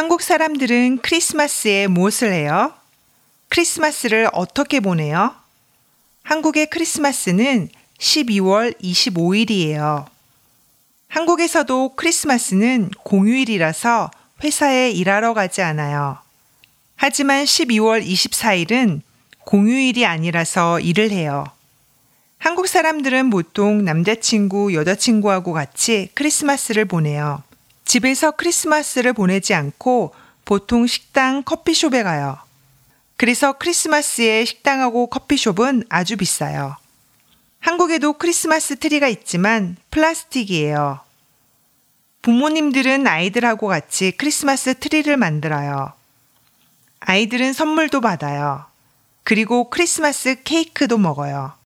한국 사람들은 크리스마스에 무엇을 해요? 크리스마스를 어떻게 보내요? 한국의 크리스마스는 12월 25일이에요. 한국에서도 크리스마스는 공휴일이라서 회사에 일하러 가지 않아요. 하지만 12월 24일은 공휴일이 아니라서 일을 해요. 한국 사람들은 보통 남자친구, 여자친구하고 같이 크리스마스를 보내요. 집에서 크리스마스를 보내지 않고 보통 식당, 커피숍에 가요. 그래서 크리스마스에 식당하고 커피숍은 아주 비싸요. 한국에도 크리스마스 트리가 있지만 플라스틱이에요. 부모님들은 아이들하고 같이 크리스마스 트리를 만들어요. 아이들은 선물도 받아요. 그리고 크리스마스 케이크도 먹어요.